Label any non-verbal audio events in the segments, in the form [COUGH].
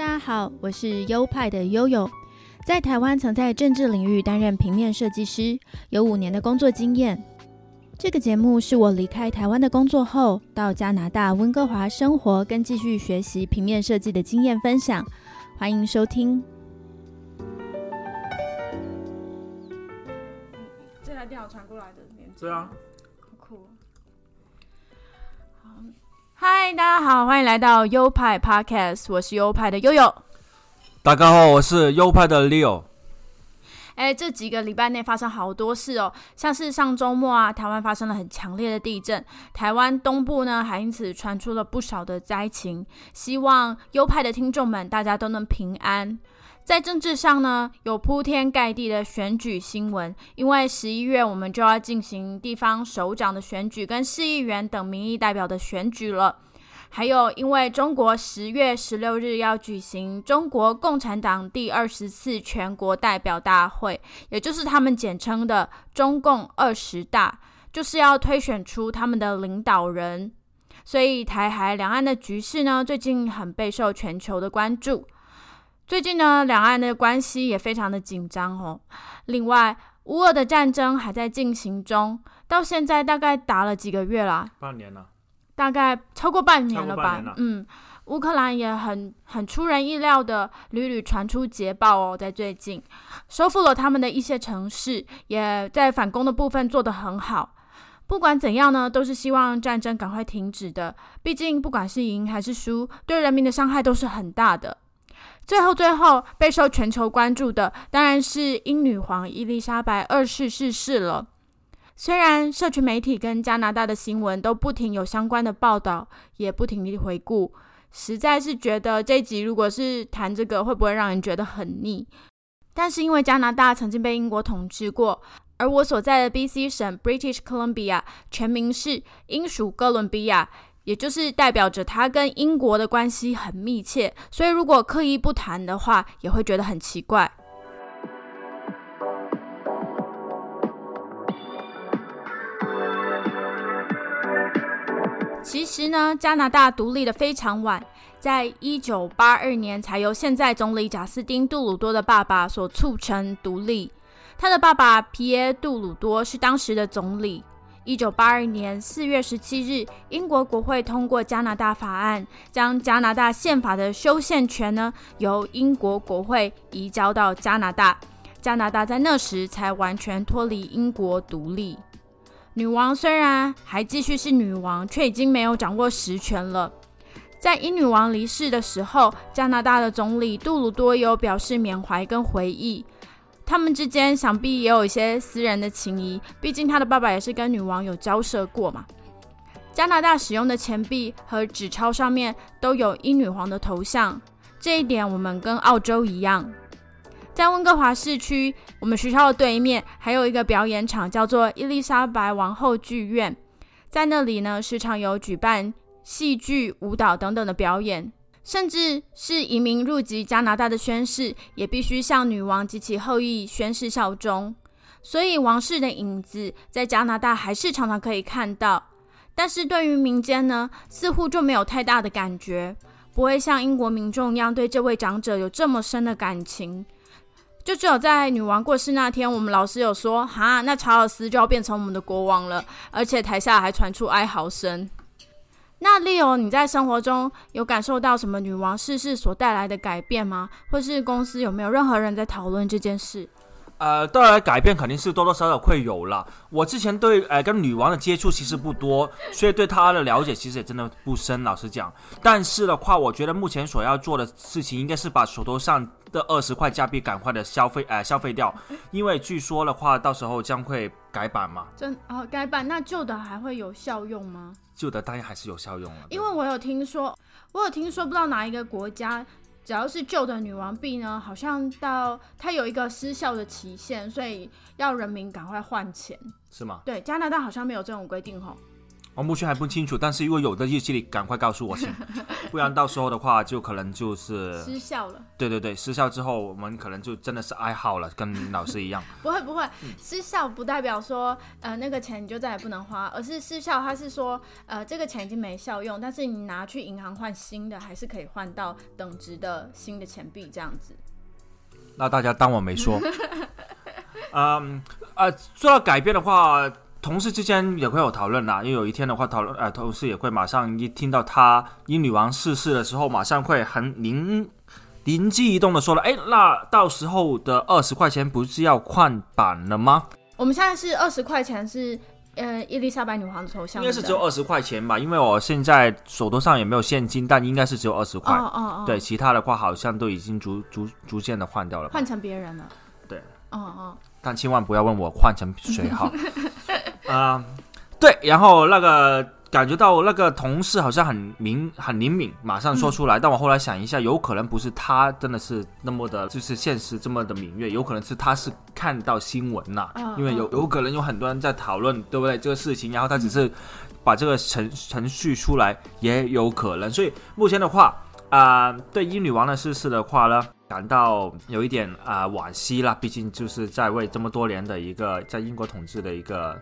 大家好，我是优派的悠悠，在台湾曾在政治领域担任平面设计师，有五年的工作经验。这个节目是我离开台湾的工作后，到加拿大温哥华生活跟继续学习平面设计的经验分享，欢迎收听。这台电脑传过来的链接，对啊，好酷哦。好，嗨，大家好，欢迎来到优派 Podcast，我是优派的悠悠。大家好，我是优派的 Leo。哎，这几个礼拜内发生好多事哦，像是上周末啊，台湾发生了很强烈的地震，台湾东部呢还因此传出了不少的灾情。希望优派的听众们大家都能平安。在政治上呢，有铺天盖地的选举新闻，因为十一月我们就要进行地方首长的选举跟市议员等民意代表的选举了。还有，因为中国十月十六日要举行中国共产党第二十次全国代表大会，也就是他们简称的中共二十大，就是要推选出他们的领导人。所以，台海两岸的局势呢，最近很备受全球的关注。最近呢，两岸的关系也非常的紧张哦。另外，乌俄的战争还在进行中，到现在大概打了几个月啦。半年了，大概超过半年了吧。嗯，乌克兰也很很出人意料的屡屡传出捷报哦，在最近收复了他们的一些城市，也在反攻的部分做得很好。不管怎样呢，都是希望战争赶快停止的。毕竟不管是赢还是输，对人民的伤害都是很大的。最后，最后备受全球关注的，当然是英女皇伊丽莎白二世逝世了。虽然社群媒体跟加拿大的新闻都不停有相关的报道，也不停地回顾，实在是觉得这集如果是谈这个，会不会让人觉得很腻？但是因为加拿大曾经被英国统治过，而我所在的 BC 省 British Columbia 全名是英属哥伦比亚，也就是代表着他跟英国的关系很密切，所以如果刻意不谈的话，也会觉得很奇怪。其实呢，加拿大独立的非常晚，在一九八二年才由现在总理贾斯汀·杜鲁多的爸爸所促成独立。他的爸爸皮耶·杜鲁多是当时的总理。一九八二年四月十七日，英国国会通过加拿大法案，将加拿大宪法的修宪权呢由英国国会移交到加拿大。加拿大在那时才完全脱离英国独立。女王虽然还继续是女王，却已经没有掌握实权了。在英女王离世的时候，加拿大的总理杜鲁多有表示缅怀跟回忆。他们之间想必也有一些私人的情谊，毕竟他的爸爸也是跟女王有交涉过嘛。加拿大使用的钱币和纸钞上面都有英女皇的头像，这一点我们跟澳洲一样。在温哥华市区，我们学校的对面还有一个表演场，叫做伊丽莎白王后剧院。在那里呢，时常有举办戏剧、舞蹈等等的表演，甚至是移民入籍加拿大的宣誓，也必须向女王及其后裔宣誓效忠。所以，王室的影子在加拿大还是常常可以看到。但是对于民间呢，似乎就没有太大的感觉，不会像英国民众一样对这位长者有这么深的感情。就只有在女王过世那天，我们老师有说，哈，那查尔斯就要变成我们的国王了，而且台下还传出哀嚎声。那 Leo，你在生活中有感受到什么女王逝世所带来的改变吗？或是公司有没有任何人在讨论这件事？呃，当然改变肯定是多多少少会有了。我之前对呃跟女王的接触其实不多，所以对她的了解其实也真的不深，老实讲。但是的话，我觉得目前所要做的事情应该是把手头上的二十块加币赶快的消费呃消费掉，因为据说的话，到时候将会改版嘛，真哦，改版那旧的还会有效用吗？旧的当然还是有效用了。因为我有听说，我有听说，不知道哪一个国家，只要是旧的女王币呢，好像到它有一个失效的期限，所以要人民赶快换钱。是吗？对，加拿大好像没有这种规定吼。我目前还不清楚，但是如果有的日期里，赶快告诉我先，[LAUGHS] 不然到时候的话就可能就是失效了。对对对，失效之后我们可能就真的是哀嚎了，跟老师一样。[LAUGHS] 不会不会，失效不代表说呃那个钱你就再也不能花，而是失效，它是说呃这个钱已经没效用，但是你拿去银行换新的，还是可以换到等值的新的钱币这样子。那大家当我没说。[LAUGHS] 嗯呃，说到改变的话。同事之间也会有讨论啦，因为有一天的话，讨论呃，同事也会马上一听到他英女王逝世的时候，马上会很灵灵机一动的说了，哎，那到时候的二十块钱不是要换版了吗？我们现在是二十块钱是呃伊丽莎白女王的头像，应该是只有二十块钱吧，因为我现在手头上也没有现金，但应该是只有二十块。哦哦哦，对，其他的话好像都已经逐逐逐渐的换掉了，换成别人了。对，哦哦，但千万不要问我换成谁哈。[LAUGHS] 啊，对，然后那个感觉到那个同事好像很敏很灵敏，马上说出来。但我后来想一下，有可能不是他真的是那么的，[LAUGHS] 就是现实这么的敏锐，有可能是他是看到新闻呐，因为有有可能有很多人在讨论，对不对？这个事情，然后他只是把这个程程序出来，也有可能。所以目前的话，啊，对英女王的逝世的话呢，感到有一点啊惋惜啦，毕竟就是在为这么多年的一个在英国统治的一个。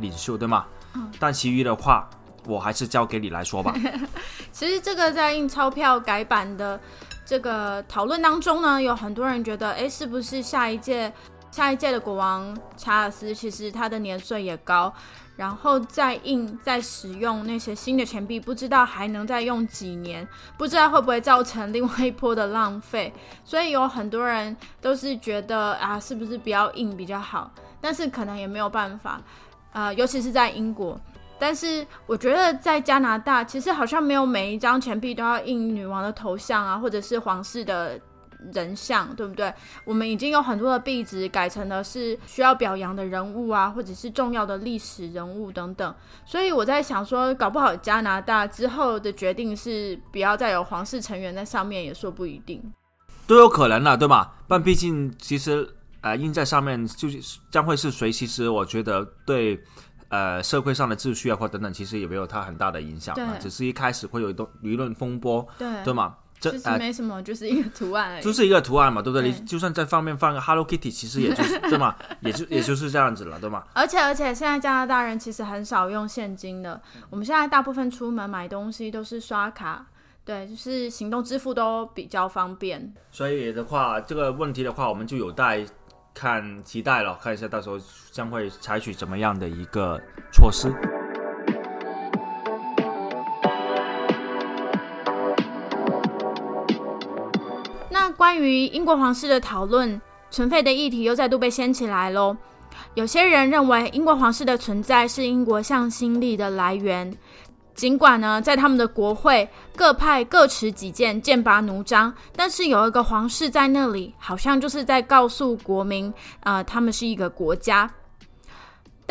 领袖对吗？嗯，但其余的话，我还是交给你来说吧。[LAUGHS] 其实这个在印钞票改版的这个讨论当中呢，有很多人觉得，哎，是不是下一届下一届的国王查尔斯，其实他的年岁也高，然后再印再使用那些新的钱币，不知道还能再用几年，不知道会不会造成另外一波的浪费。所以有很多人都是觉得啊，是不是不要印比较好？但是可能也没有办法。呃，尤其是在英国，但是我觉得在加拿大，其实好像没有每一张钱币都要印女王的头像啊，或者是皇室的人像，对不对？我们已经有很多的币值改成了是需要表扬的人物啊，或者是重要的历史人物等等。所以我在想说，搞不好加拿大之后的决定是不要再有皇室成员在上面，也说不一定，都有可能了，对吗？但毕竟其实。呃，印在上面就是将会是谁？其实我觉得对，呃，社会上的秩序啊或等等，其实也没有它很大的影响嘛。只是一开始会有一段舆论风波，对对吗？这其实没什么，就是一个图案，就是一个图案嘛，对不对？你就算在上面放个 Hello Kitty，其实也就是 [LAUGHS] 对吗？也就也就是这样子了，对吗？而且而且，现在加拿大人其实很少用现金的。我们现在大部分出门买东西都是刷卡，对，就是行动支付都比较方便。所以的话，这个问题的话，我们就有待。看，期待了，看一下到时候将会采取怎么样的一个措施。那关于英国皇室的讨论，存废的议题又再度被掀起来喽。有些人认为，英国皇室的存在是英国向心力的来源。尽管呢，在他们的国会各派各持己见，剑拔弩张，但是有一个皇室在那里，好像就是在告诉国民，呃，他们是一个国家。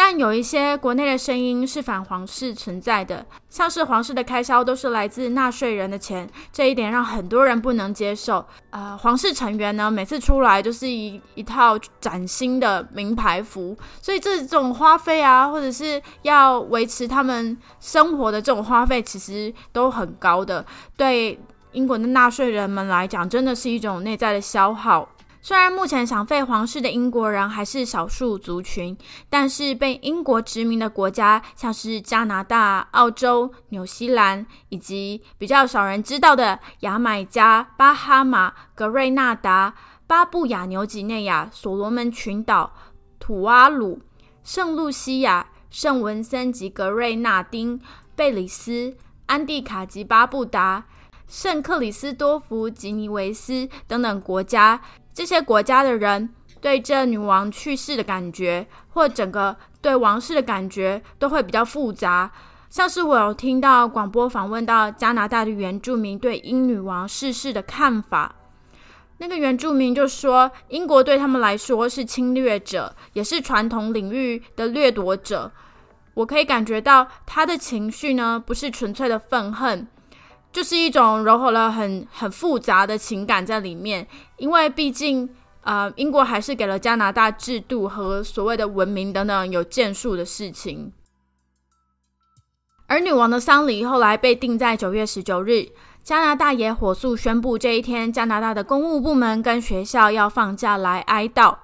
但有一些国内的声音是反皇室存在的，像是皇室的开销都是来自纳税人的钱，这一点让很多人不能接受。呃，皇室成员呢，每次出来就是一一套崭新的名牌服，所以这种花费啊，或者是要维持他们生活的这种花费，其实都很高的。对英国的纳税人们来讲，真的是一种内在的消耗。虽然目前想废皇室的英国人还是少数族群，但是被英国殖民的国家，像是加拿大、澳洲、纽西兰，以及比较少人知道的牙买加、巴哈马、格瑞纳达、巴布亚纽几内亚、所罗门群岛、土阿鲁、圣露西亚、圣文森及格瑞纳丁、贝里斯、安蒂卡及巴布达、圣克里斯多福、吉尼维斯等等国家。这些国家的人对这女王去世的感觉，或整个对王室的感觉，都会比较复杂。像是我有听到广播访问到加拿大的原住民对英女王逝世的看法，那个原住民就说，英国对他们来说是侵略者，也是传统领域的掠夺者。我可以感觉到他的情绪呢，不是纯粹的愤恨。就是一种融合了很很复杂的情感在里面，因为毕竟，呃，英国还是给了加拿大制度和所谓的文明等等有建树的事情。而女王的丧礼后来被定在九月十九日，加拿大也火速宣布这一天，加拿大的公务部门跟学校要放假来哀悼。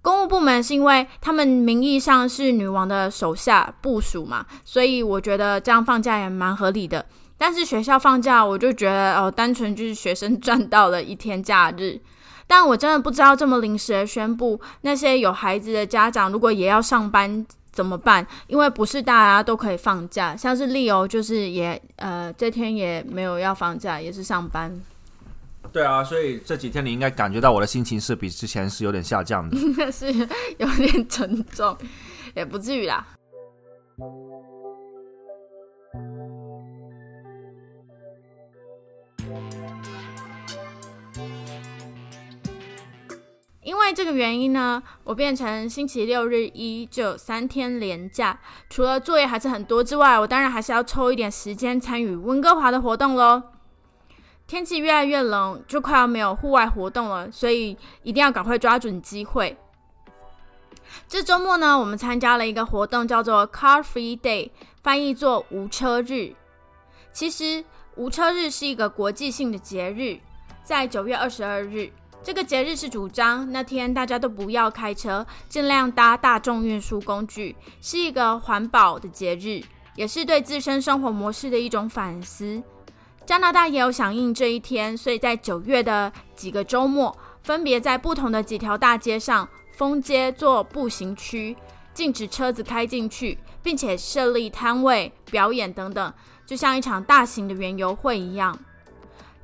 公务部门是因为他们名义上是女王的手下部署嘛，所以我觉得这样放假也蛮合理的。但是学校放假，我就觉得哦，单纯就是学生赚到了一天假日。但我真的不知道这么临时的宣布，那些有孩子的家长如果也要上班怎么办？因为不是大家都可以放假，像是利欧就是也呃这天也没有要放假，也是上班。对啊，所以这几天你应该感觉到我的心情是比之前是有点下降的，[LAUGHS] 是有点沉重，也不至于啦。为这个原因呢，我变成星期六日一就有三天连假。除了作业还是很多之外，我当然还是要抽一点时间参与温哥华的活动喽。天气越来越冷，就快要没有户外活动了，所以一定要赶快抓准机会。这周末呢，我们参加了一个活动，叫做 Car Free Day，翻译作无车日。其实无车日是一个国际性的节日，在九月二十二日。这个节日是主张那天大家都不要开车，尽量搭大众运输工具，是一个环保的节日，也是对自身生活模式的一种反思。加拿大也有响应这一天，所以在九月的几个周末，分别在不同的几条大街上封街做步行区，禁止车子开进去，并且设立摊位、表演等等，就像一场大型的园游会一样。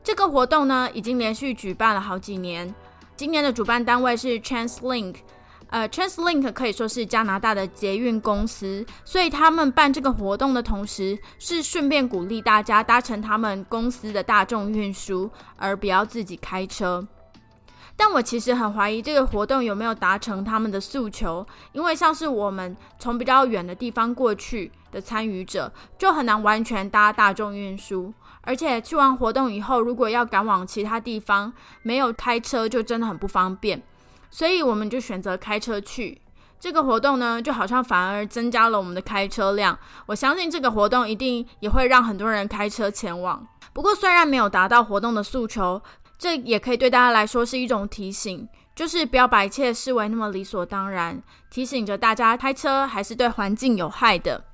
这个活动呢，已经连续举办了好几年。今年的主办单位是 TransLink，呃，TransLink 可以说是加拿大的捷运公司，所以他们办这个活动的同时，是顺便鼓励大家搭乘他们公司的大众运输，而不要自己开车。但我其实很怀疑这个活动有没有达成他们的诉求，因为像是我们从比较远的地方过去的参与者，就很难完全搭大众运输。而且去完活动以后，如果要赶往其他地方，没有开车就真的很不方便。所以我们就选择开车去。这个活动呢，就好像反而增加了我们的开车量。我相信这个活动一定也会让很多人开车前往。不过虽然没有达到活动的诉求，这也可以对大家来说是一种提醒，就是不要把一切视为那么理所当然，提醒着大家开车还是对环境有害的。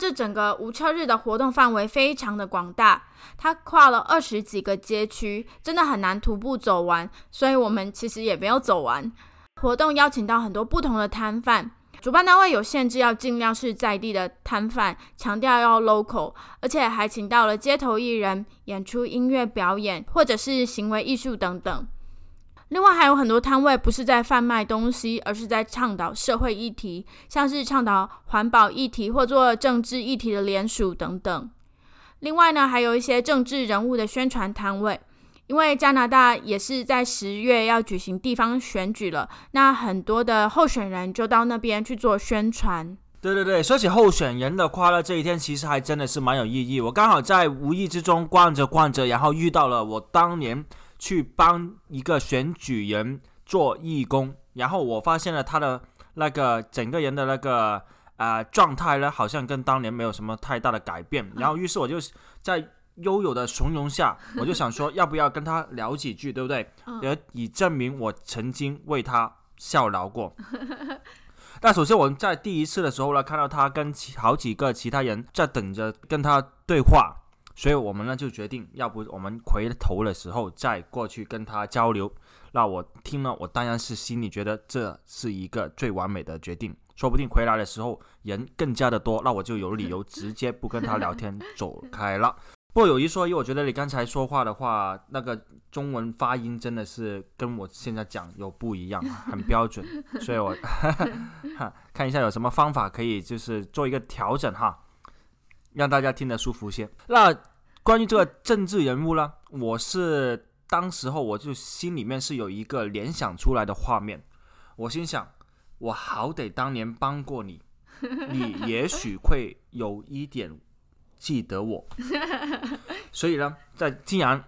这整个无车日的活动范围非常的广大，它跨了二十几个街区，真的很难徒步走完，所以我们其实也没有走完。活动邀请到很多不同的摊贩，主办单位有限制，要尽量是在地的摊贩，强调要 local，而且还请到了街头艺人演出音乐表演，或者是行为艺术等等。另外还有很多摊位不是在贩卖东西，而是在倡导社会议题，像是倡导环保议题或做政治议题的联署等等。另外呢，还有一些政治人物的宣传摊位，因为加拿大也是在十月要举行地方选举了，那很多的候选人就到那边去做宣传。对对对，说起候选人的快乐这一天，其实还真的是蛮有意义。我刚好在无意之中逛着逛着，然后遇到了我当年。去帮一个选举人做义工，然后我发现了他的那个整个人的那个呃状态呢，好像跟当年没有什么太大的改变。然后于是我就在悠悠的怂恿下，[LAUGHS] 我就想说，要不要跟他聊几句，对不对？也以证明我曾经为他效劳过。[LAUGHS] 但首先我们在第一次的时候呢，看到他跟其好几个其他人在等着跟他对话。所以我们呢就决定，要不我们回头的时候再过去跟他交流。那我听了，我当然是心里觉得这是一个最完美的决定。说不定回来的时候人更加的多，那我就有理由直接不跟他聊天走开了。[LAUGHS] 不过有一说一，我觉得你刚才说话的话，那个中文发音真的是跟我现在讲有不一样，很标准。所以我 [LAUGHS] 看一下有什么方法可以就是做一个调整哈，让大家听得舒服些。那。关于这个政治人物呢，我是当时候我就心里面是有一个联想出来的画面，我心想，我好歹当年帮过你，[LAUGHS] 你也许会有一点记得我，所以呢，在既然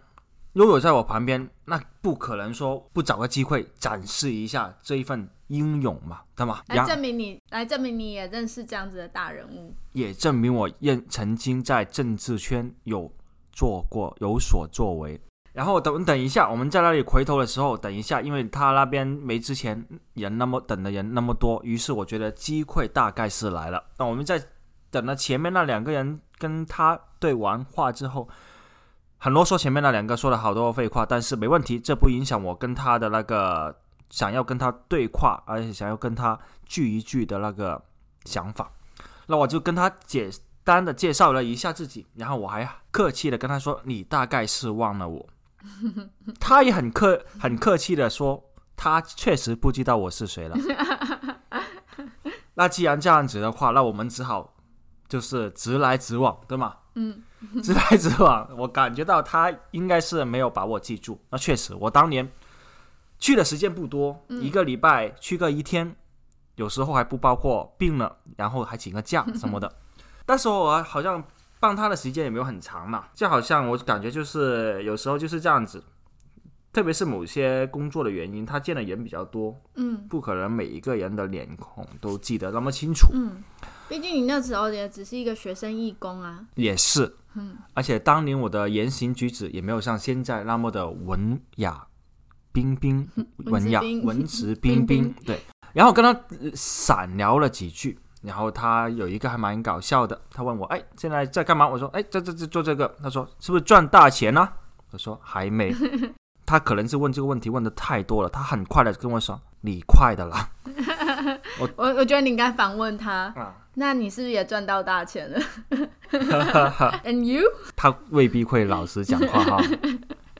悠悠在我旁边，那不可能说不找个机会展示一下这一份英勇嘛，对吗？来证明你，来证明你也认识这样子的大人物，也证明我认曾经在政治圈有做过有所作为。然后等等一下，我们在那里回头的时候，等一下，因为他那边没之前人那么等的人那么多，于是我觉得机会大概是来了。那我们在等了前面那两个人跟他对完话之后，很啰嗦，前面那两个说了好多废话，但是没问题，这不影响我跟他的那个想要跟他对话，而且想要跟他聚一聚的那个想法。那我就跟他简单的介绍了一下自己，然后我还客气的跟他说：“你大概是忘了我。” [LAUGHS] 他也很客很客气的说，他确实不知道我是谁了。[LAUGHS] 那既然这样子的话，那我们只好就是直来直往，对吗？嗯，直来直往。我感觉到他应该是没有把我记住。那确实，我当年去的时间不多，一个礼拜去个一天，有时候还不包括病了，然后还请个假 [LAUGHS] 什么的。但是我好像。帮他的时间也没有很长嘛，就好像我感觉就是有时候就是这样子，特别是某些工作的原因，他见的人比较多，嗯，不可能每一个人的脸孔都记得那么清楚，嗯，毕竟你那时候也只是一个学生义工啊，也是，嗯，而且当年我的言行举止也没有像现在那么的文雅彬彬，[LAUGHS] 文雅文质彬彬，[LAUGHS] 对，然后跟他闪聊了几句。然后他有一个还蛮搞笑的，他问我：“哎，现在在干嘛？”我说：“哎，在这这做这个。”他说：“是不是赚大钱呢？”我说：“还没。” [LAUGHS] 他可能是问这个问题问的太多了，他很快的跟我说：“你快的啦。”我我我觉得你应该反问他：“那你是不是也赚到大钱了？”And you？他未必会老实讲话哈。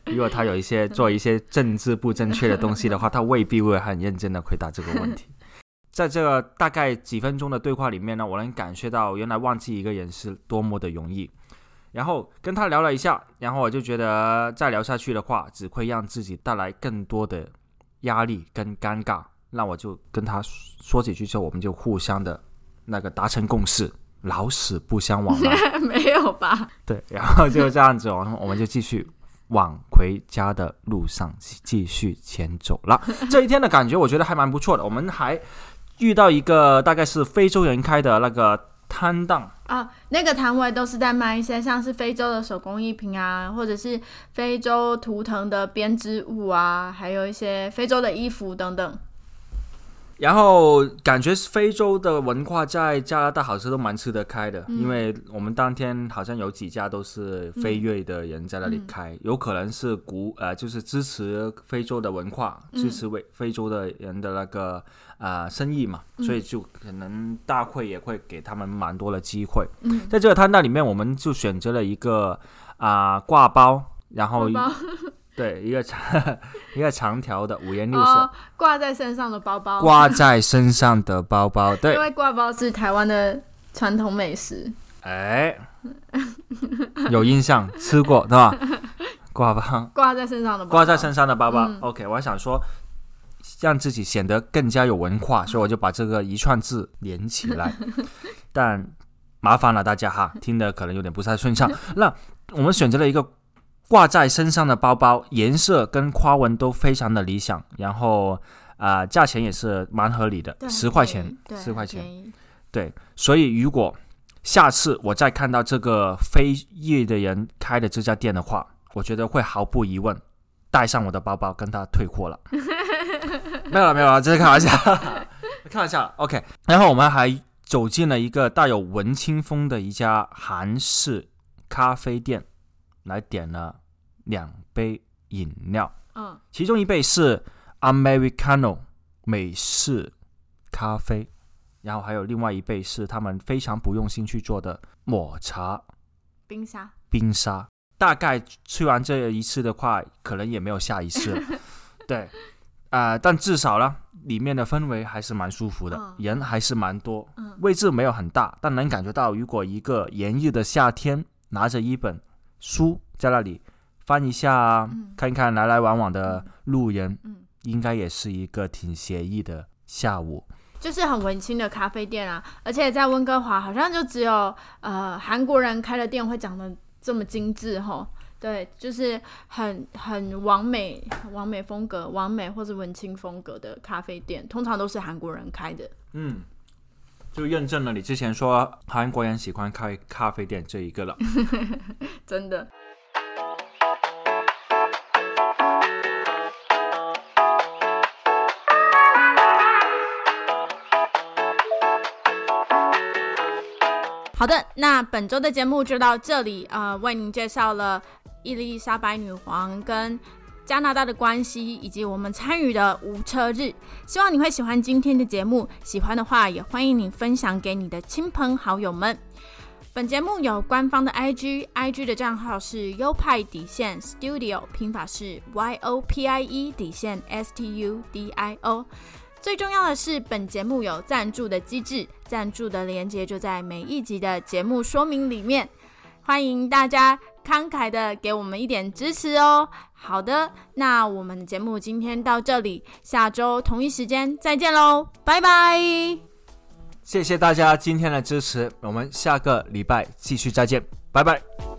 如果他有一些做一些政治不正确的东西的话，他未必会很认真的回答这个问题。[LAUGHS] 在这个大概几分钟的对话里面呢，我能感觉到原来忘记一个人是多么的容易。然后跟他聊了一下，然后我就觉得再聊下去的话，只会让自己带来更多的压力跟尴尬。那我就跟他说几句之后，我们就互相的那个达成共识，老死不相往来。[LAUGHS] 没有吧？对，然后就这样子，我们我们就继续往回家的路上继续前走了。[LAUGHS] 这一天的感觉，我觉得还蛮不错的。我们还。遇到一个大概是非洲人开的那个摊档啊，那个摊位都是在卖一些像是非洲的手工艺品啊，或者是非洲图腾的编织物啊，还有一些非洲的衣服等等。然后感觉非洲的文化在加拿大好像都蛮吃得开的，因为我们当天好像有几家都是非裔的人在那里开，有可能是鼓呃就是支持非洲的文化，支持为非洲的人的那个啊生意嘛，所以就可能大会也会给他们蛮多的机会。在这个摊档里面，我们就选择了一个啊挂包，然后。对，一个长 [LAUGHS] 一个长条的五颜六色挂在身上的包包，挂在身上的包包，对，因为挂包是台湾的传统美食。哎，有印象，吃过对吧？挂包挂在身上的挂在身上的包包，OK。我还想说，让自己显得更加有文化，所以我就把这个一串字连起来。[LAUGHS] 但麻烦了大家哈，听的可能有点不太顺畅。那我们选择了一个。挂在身上的包包颜色跟花纹都非常的理想，然后啊，价钱也是蛮合理的，十块钱，十块钱，对。所以如果下次我再看到这个非裔的人开的这家店的话，我觉得会毫不疑问带上我的包包跟他退货了。[LAUGHS] 没有了，没有了，这是开玩笑，[LAUGHS] 开玩笑。OK，然后我们还走进了一个带有文青风的一家韩式咖啡店，来点了。两杯饮料，嗯，其中一杯是 Americano 美式咖啡，然后还有另外一杯是他们非常不用心去做的抹茶。冰沙。冰沙。大概吃完这一次的话，可能也没有下一次。了。[LAUGHS] 对，啊，但至少呢，里面的氛围还是蛮舒服的，人还是蛮多，位置没有很大，但能感觉到，如果一个炎热的夏天，拿着一本书在那里。翻一下，看一看来来往往的路人，嗯，应该也是一个挺惬意的下午。就是很文青的咖啡店啊，而且在温哥华好像就只有呃韩国人开的店会长得这么精致哈。对，就是很很完美、完美风格、完美或者文青风格的咖啡店，通常都是韩国人开的。嗯，就验证了你之前说韩国人喜欢开咖啡店这一个了。[LAUGHS] 真的。好的，那本周的节目就到这里。呃，为您介绍了伊丽莎白女皇跟加拿大的关系，以及我们参与的无车日。希望你会喜欢今天的节目，喜欢的话也欢迎你分享给你的亲朋好友们。本节目有官方的 IG，IG 的账号是优派底线 Studio，拼法是 Y O P I E 底线 S T U D I O。最重要的是，本节目有赞助的机制，赞助的链接就在每一集的节目说明里面，欢迎大家慷慨的给我们一点支持哦。好的，那我们的节目今天到这里，下周同一时间再见喽，拜拜！谢谢大家今天的支持，我们下个礼拜继续再见，拜拜。